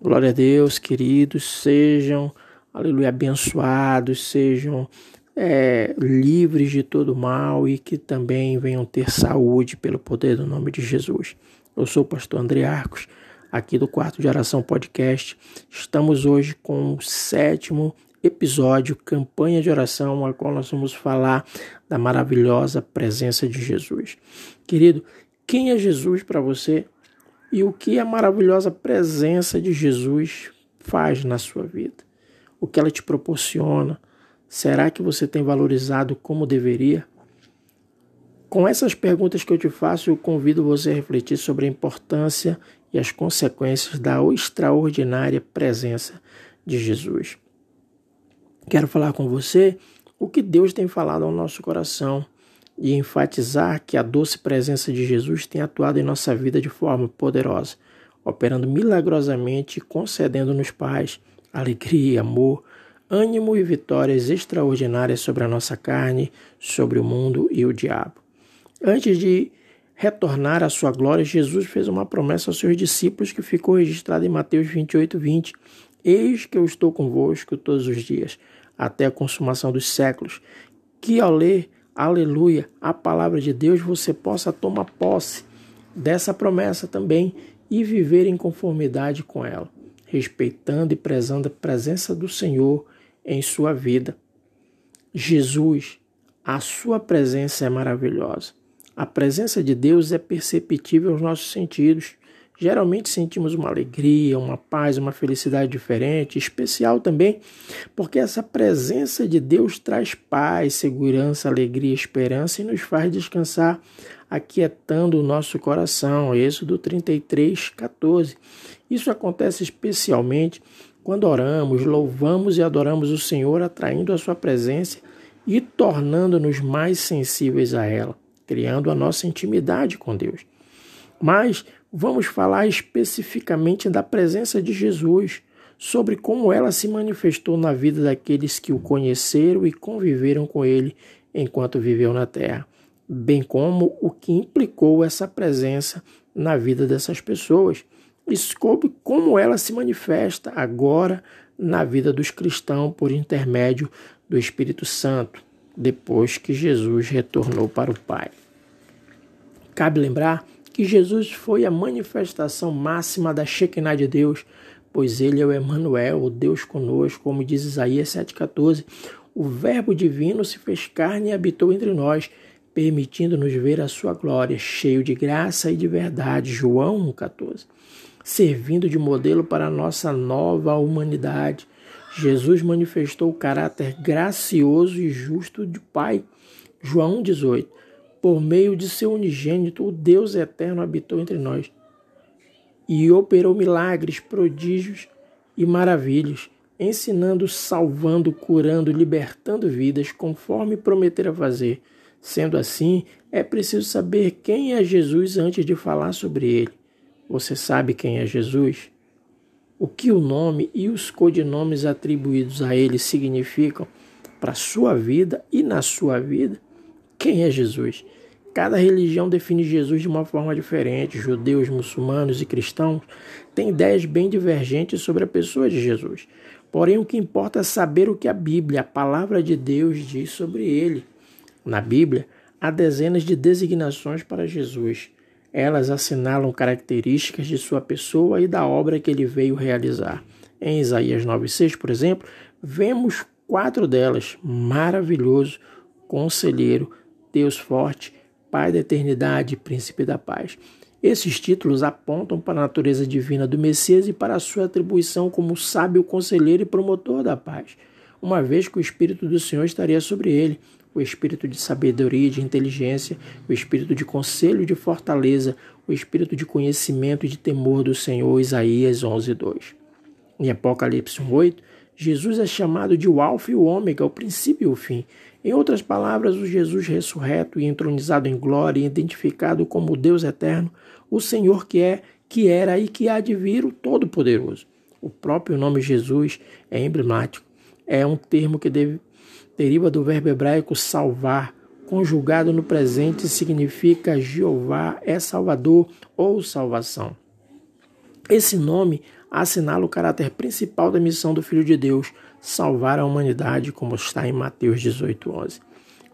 Glória a Deus, queridos, sejam, aleluia, abençoados, sejam é, livres de todo mal e que também venham ter saúde pelo poder do nome de Jesus. Eu sou o pastor André Arcos, aqui do Quarto de Oração Podcast. Estamos hoje com o sétimo episódio, campanha de oração, a qual nós vamos falar da maravilhosa presença de Jesus. Querido, quem é Jesus para você? E o que a maravilhosa presença de Jesus faz na sua vida. O que ela te proporciona. Será que você tem valorizado como deveria? Com essas perguntas que eu te faço, eu convido você a refletir sobre a importância e as consequências da extraordinária presença de Jesus. Quero falar com você o que Deus tem falado ao nosso coração e enfatizar que a doce presença de Jesus tem atuado em nossa vida de forma poderosa, operando milagrosamente e concedendo-nos paz, alegria, amor, ânimo e vitórias extraordinárias sobre a nossa carne, sobre o mundo e o diabo. Antes de retornar à sua glória, Jesus fez uma promessa aos seus discípulos que ficou registrada em Mateus 28, 20. Eis que eu estou convosco todos os dias, até a consumação dos séculos. Que ao ler aleluia, a palavra de Deus, você possa tomar posse dessa promessa também e viver em conformidade com ela, respeitando e prezando a presença do Senhor em sua vida. Jesus, a sua presença é maravilhosa. A presença de Deus é perceptível aos nossos sentidos. Geralmente sentimos uma alegria, uma paz, uma felicidade diferente, especial também, porque essa presença de Deus traz paz, segurança, alegria, esperança e nos faz descansar, aquietando o nosso coração. Êxodo 33, 14. Isso acontece especialmente quando oramos, louvamos e adoramos o Senhor, atraindo a Sua presença e tornando-nos mais sensíveis a ela, criando a nossa intimidade com Deus. Mas vamos falar especificamente da presença de Jesus, sobre como ela se manifestou na vida daqueles que o conheceram e conviveram com ele enquanto viveu na terra, bem como o que implicou essa presença na vida dessas pessoas e sobre como ela se manifesta agora na vida dos cristãos por intermédio do Espírito Santo, depois que Jesus retornou para o Pai. Cabe lembrar que Jesus foi a manifestação máxima da Shekinah de Deus, pois ele é o Emmanuel, o Deus conosco, como diz Isaías 7,14. O Verbo divino se fez carne e habitou entre nós, permitindo-nos ver a sua glória, cheio de graça e de verdade. João 1,14. Servindo de modelo para a nossa nova humanidade. Jesus manifestou o caráter gracioso e justo de Pai. João 18 por meio de seu unigênito, o Deus eterno habitou entre nós e operou milagres, prodígios e maravilhas, ensinando, salvando, curando, libertando vidas, conforme prometera fazer. Sendo assim, é preciso saber quem é Jesus antes de falar sobre ele. Você sabe quem é Jesus? O que o nome e os codinomes atribuídos a ele significam para sua vida e na sua vida? Quem é Jesus? Cada religião define Jesus de uma forma diferente. Judeus, muçulmanos e cristãos têm ideias bem divergentes sobre a pessoa de Jesus. Porém, o que importa é saber o que a Bíblia, a palavra de Deus, diz sobre ele. Na Bíblia, há dezenas de designações para Jesus. Elas assinalam características de sua pessoa e da obra que ele veio realizar. Em Isaías 9,6, por exemplo, vemos quatro delas: maravilhoso, conselheiro, Deus forte, Pai da eternidade, Príncipe da paz. Esses títulos apontam para a natureza divina do Messias e para a sua atribuição como sábio conselheiro e promotor da paz, uma vez que o Espírito do Senhor estaria sobre ele, o espírito de sabedoria e de inteligência, o espírito de conselho e de fortaleza, o espírito de conhecimento e de temor do Senhor, Isaías 11, 2. Em Apocalipse 8, Jesus é chamado de o Alfa e o Ômega, o princípio e o fim. Em outras palavras, o Jesus ressurreto e entronizado em glória, identificado como Deus eterno, o Senhor que é, que era e que há de vir o Todo-Poderoso. O próprio nome Jesus é emblemático. É um termo que deve, deriva do verbo hebraico salvar, conjugado no presente significa Jeová é Salvador ou salvação. Esse nome assinala o caráter principal da missão do Filho de Deus, salvar a humanidade, como está em Mateus 18:11.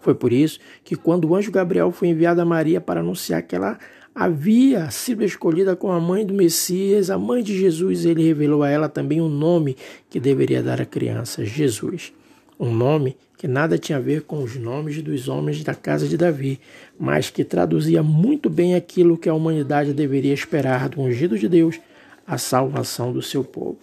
Foi por isso que quando o anjo Gabriel foi enviado a Maria para anunciar que ela havia sido escolhida como a mãe do Messias, a mãe de Jesus, ele revelou a ela também o um nome que deveria dar à criança, Jesus. Um nome que nada tinha a ver com os nomes dos homens da casa de Davi, mas que traduzia muito bem aquilo que a humanidade deveria esperar do ungido de Deus, a salvação do seu povo.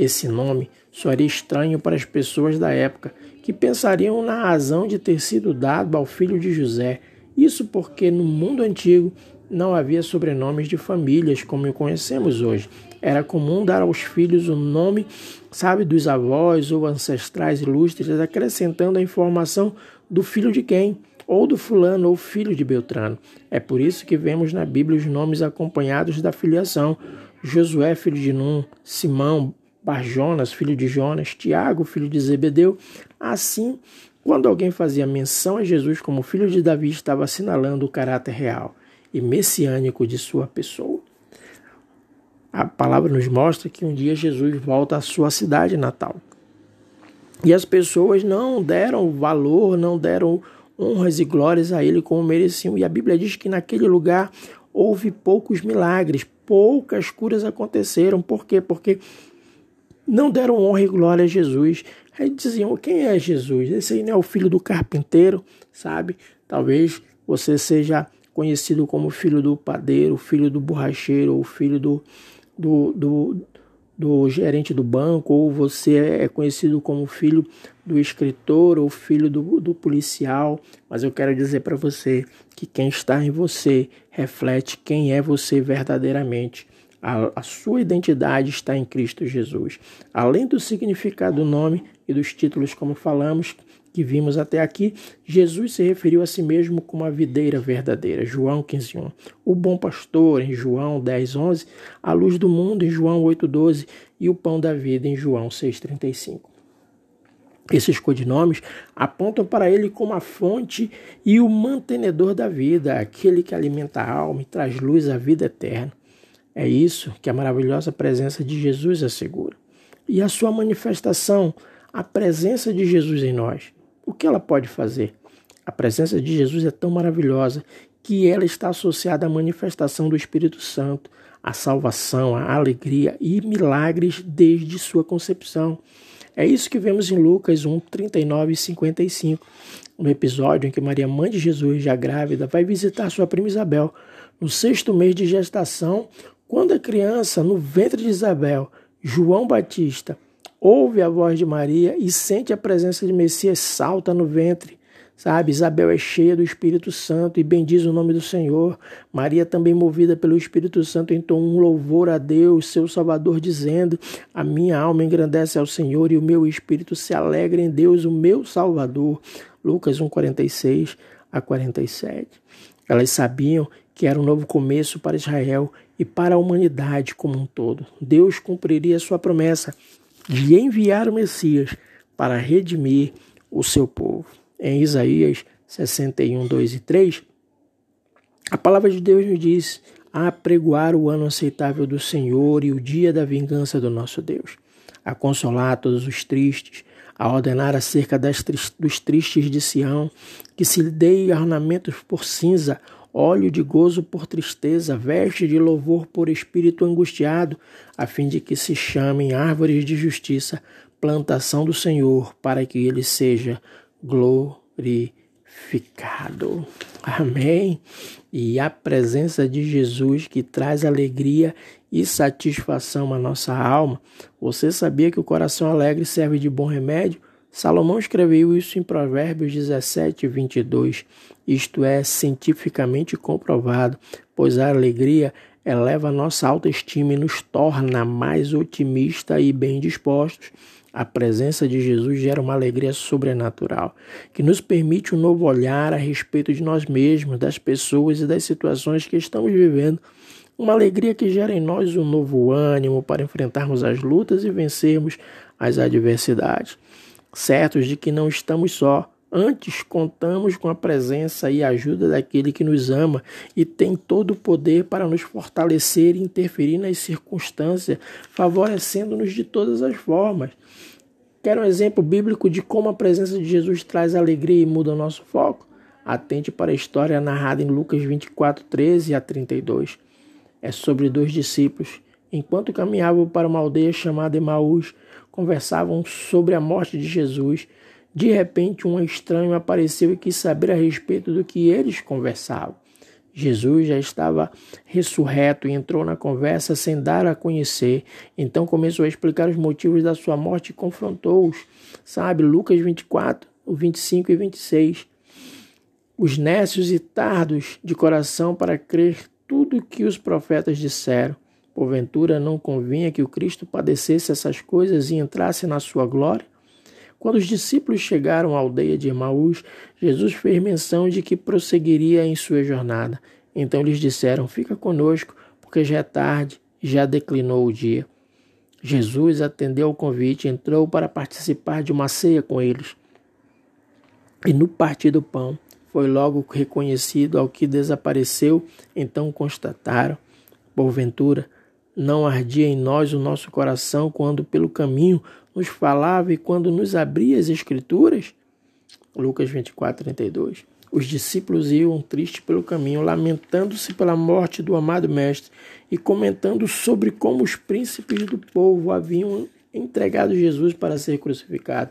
Esse nome soaria estranho para as pessoas da época, que pensariam na razão de ter sido dado ao filho de José. Isso porque no mundo antigo não havia sobrenomes de famílias como o conhecemos hoje. Era comum dar aos filhos o nome, sabe, dos avós ou ancestrais ilustres, acrescentando a informação do filho de quem, ou do fulano ou filho de Beltrano. É por isso que vemos na Bíblia os nomes acompanhados da filiação: Josué, filho de Num, Simão, Barjonas, filho de Jonas, Tiago, filho de Zebedeu. Assim, quando alguém fazia menção a Jesus como filho de Davi, estava assinalando o caráter real e messiânico de sua pessoa. A palavra nos mostra que um dia Jesus volta à sua cidade natal. E as pessoas não deram valor, não deram honras e glórias a ele como mereciam. E a Bíblia diz que naquele lugar houve poucos milagres, poucas curas aconteceram. Por quê? Porque não deram honra e glória a Jesus. Aí diziam: quem é Jesus? Esse aí não é o filho do carpinteiro, sabe? Talvez você seja conhecido como filho do padeiro, filho do borracheiro, ou filho do, do, do, do gerente do banco, ou você é conhecido como filho do escritor ou filho do, do policial. Mas eu quero dizer para você que quem está em você reflete quem é você verdadeiramente. A, a, sua identidade está em Cristo Jesus. Além do significado do nome e dos títulos, como falamos, que vimos até aqui, Jesus se referiu a si mesmo como a videira verdadeira, João 15:1. O bom pastor em João 10:11, a luz do mundo em João 8:12 e o pão da vida em João 6:35. Esses codinomes apontam para ele como a fonte e o mantenedor da vida, aquele que alimenta a alma e traz luz à vida eterna. É isso que a maravilhosa presença de Jesus assegura. E a sua manifestação, a presença de Jesus em nós. O que ela pode fazer? A presença de Jesus é tão maravilhosa que ela está associada à manifestação do Espírito Santo, à salvação, à alegria e milagres desde sua concepção. É isso que vemos em Lucas 1, 39 e 55, no episódio em que Maria, mãe de Jesus, já grávida, vai visitar sua prima Isabel. No sexto mês de gestação, quando a criança, no ventre de Isabel, João Batista, ouve a voz de Maria e sente a presença de Messias, salta no ventre. Sabe, Isabel é cheia do Espírito Santo e bendiz o nome do Senhor. Maria, também movida pelo Espírito Santo, entoou um louvor a Deus, seu Salvador, dizendo: A minha alma engrandece ao Senhor e o meu espírito se alegra em Deus, o meu Salvador. Lucas 1, 46 a 47. Elas sabiam que era um novo começo para Israel e para a humanidade como um todo. Deus cumpriria sua promessa de enviar o Messias para redimir o seu povo. Em Isaías 61, 2 e 3, a palavra de Deus nos diz apregoar o ano aceitável do Senhor e o dia da vingança do nosso Deus, a consolar todos os tristes, a ordenar acerca das, dos tristes de Sião, que se dê ornamentos por cinza, óleo de gozo por tristeza, veste de louvor por espírito angustiado, a fim de que se chamem árvores de justiça, plantação do Senhor, para que ele seja glorificado. Amém. E a presença de Jesus que traz alegria e satisfação à nossa alma. Você sabia que o coração alegre serve de bom remédio? Salomão escreveu isso em Provérbios 17, 22. Isto é cientificamente comprovado, pois a alegria eleva nossa autoestima e nos torna mais otimistas e bem dispostos. A presença de Jesus gera uma alegria sobrenatural, que nos permite um novo olhar a respeito de nós mesmos, das pessoas e das situações que estamos vivendo. Uma alegria que gera em nós um novo ânimo para enfrentarmos as lutas e vencermos as adversidades certos de que não estamos só, Antes, contamos com a presença e ajuda daquele que nos ama e tem todo o poder para nos fortalecer e interferir nas circunstâncias, favorecendo-nos de todas as formas. Quer um exemplo bíblico de como a presença de Jesus traz alegria e muda o nosso foco? Atente para a história narrada em Lucas 24, 13 a 32. É sobre dois discípulos. Enquanto caminhavam para uma aldeia chamada Emaús, conversavam sobre a morte de Jesus. De repente, um estranho apareceu e quis saber a respeito do que eles conversavam. Jesus já estava ressurreto e entrou na conversa sem dar a conhecer. Então começou a explicar os motivos da sua morte e confrontou-os. Sabe, Lucas 24, 25 e 26. Os nécios e tardos de coração para crer tudo o que os profetas disseram. Porventura não convinha que o Cristo padecesse essas coisas e entrasse na sua glória? Quando os discípulos chegaram à aldeia de Emaús, Jesus fez menção de que prosseguiria em sua jornada. Então lhes disseram: Fica conosco, porque já é tarde, já declinou o dia. Jesus atendeu ao convite e entrou para participar de uma ceia com eles. E no partir do pão, foi logo reconhecido ao que desapareceu, então constataram: Porventura, não ardia em nós o nosso coração quando pelo caminho nos falava e quando nos abria as Escrituras? Lucas 24, 32. Os discípulos iam tristes pelo caminho, lamentando-se pela morte do amado Mestre e comentando sobre como os príncipes do povo haviam entregado Jesus para ser crucificado.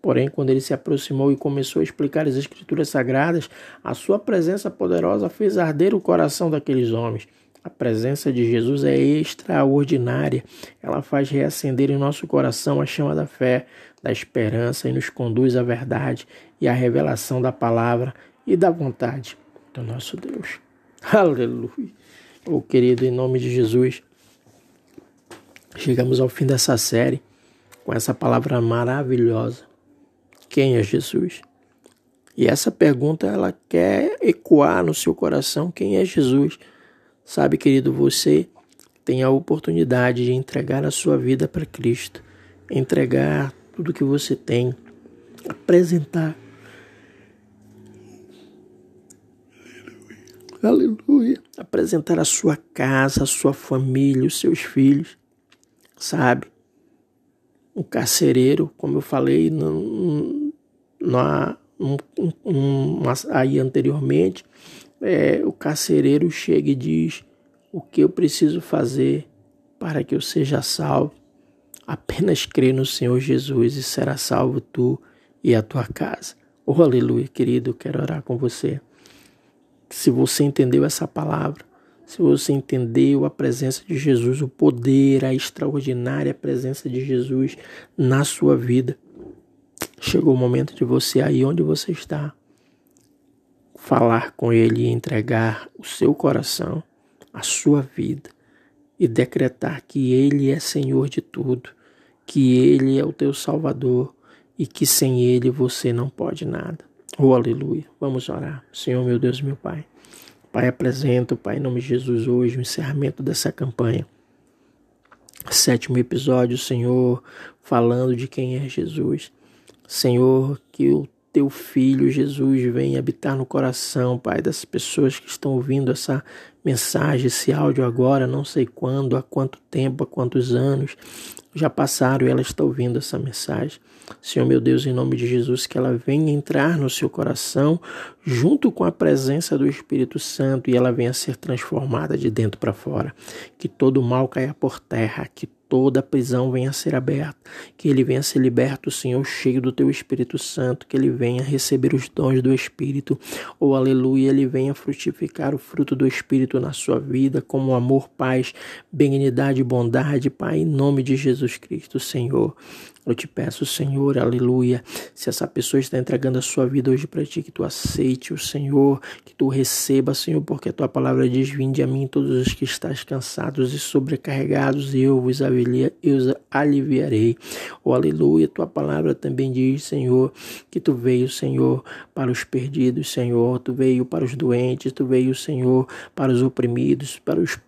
Porém, quando ele se aproximou e começou a explicar as Escrituras Sagradas, a sua presença poderosa fez arder o coração daqueles homens. A presença de Jesus é extraordinária. Ela faz reacender em nosso coração a chama da fé, da esperança e nos conduz à verdade e à revelação da palavra e da vontade do nosso Deus. Aleluia. Oh, querido, em nome de Jesus, chegamos ao fim dessa série com essa palavra maravilhosa. Quem é Jesus? E essa pergunta ela quer ecoar no seu coração quem é Jesus. Sabe, querido, você tem a oportunidade de entregar a sua vida para Cristo, entregar tudo que você tem, apresentar. Aleluia. Aleluia. Apresentar a sua casa, a sua família, os seus filhos, sabe? Um carcereiro, como eu falei no, no, no, aí anteriormente, é, o carcereiro chega e diz: O que eu preciso fazer para que eu seja salvo? Apenas crê no Senhor Jesus e será salvo tu e a tua casa. Oh, aleluia, querido, quero orar com você. Se você entendeu essa palavra, se você entendeu a presença de Jesus, o poder, a extraordinária presença de Jesus na sua vida, chegou o momento de você aí onde você está falar com Ele e entregar o seu coração, a sua vida e decretar que Ele é Senhor de tudo, que Ele é o teu Salvador e que sem Ele você não pode nada. Oh, aleluia. Vamos orar. Senhor, meu Deus, meu Pai. Pai, apresento, Pai, em nome de Jesus, hoje o encerramento dessa campanha. Sétimo episódio, Senhor, falando de quem é Jesus. Senhor, que o teu filho Jesus venha habitar no coração, Pai, das pessoas que estão ouvindo essa mensagem, esse áudio agora, não sei quando, há quanto tempo, há quantos anos já passaram e ela está ouvindo essa mensagem. Senhor meu Deus, em nome de Jesus, que ela venha entrar no seu coração junto com a presença do Espírito Santo e ela venha ser transformada de dentro para fora. Que todo mal caia por terra, que toda a prisão venha a ser aberta, que ele venha a ser liberto, Senhor, cheio do teu Espírito Santo, que ele venha receber os dons do Espírito, ou oh, aleluia, ele venha frutificar o fruto do Espírito na sua vida, como amor, paz, benignidade bondade, Pai, em nome de Jesus Cristo, Senhor. Eu te peço, Senhor, aleluia. Se essa pessoa está entregando a sua vida hoje para ti, que tu aceite o Senhor, que tu receba, Senhor, porque a tua palavra diz: Vinde a mim todos os que estás cansados e sobrecarregados, e eu vos aliviarei. Oh, aleluia. Tua palavra também diz, Senhor, que tu veio, Senhor, para os perdidos, Senhor, tu veio para os doentes, tu veio, Senhor, para os oprimidos, para os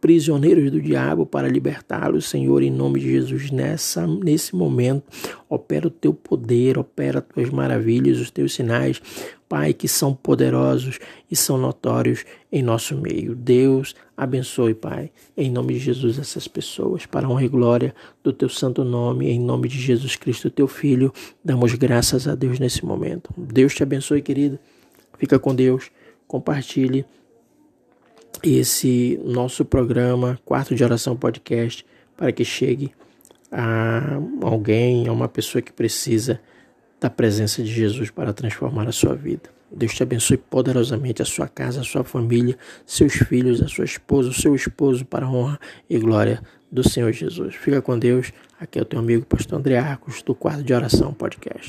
prisioneiros do diabo para libertá-los, Senhor, em nome de Jesus, nessa, nesse momento. Opera o teu poder, opera as tuas maravilhas, os teus sinais, Pai, que são poderosos e são notórios em nosso meio. Deus abençoe, Pai, em nome de Jesus, essas pessoas, para honra e glória do teu santo nome, em nome de Jesus Cristo, teu Filho. Damos graças a Deus nesse momento. Deus te abençoe, querido. Fica com Deus. Compartilhe esse nosso programa Quarto de Oração Podcast para que chegue a alguém, a uma pessoa que precisa da presença de Jesus para transformar a sua vida. Deus te abençoe poderosamente a sua casa, a sua família, seus filhos, a sua esposa, o seu esposo, para a honra e glória do Senhor Jesus. Fica com Deus. Aqui é o teu amigo Pastor André Arcos, do Quarto de Oração Podcast.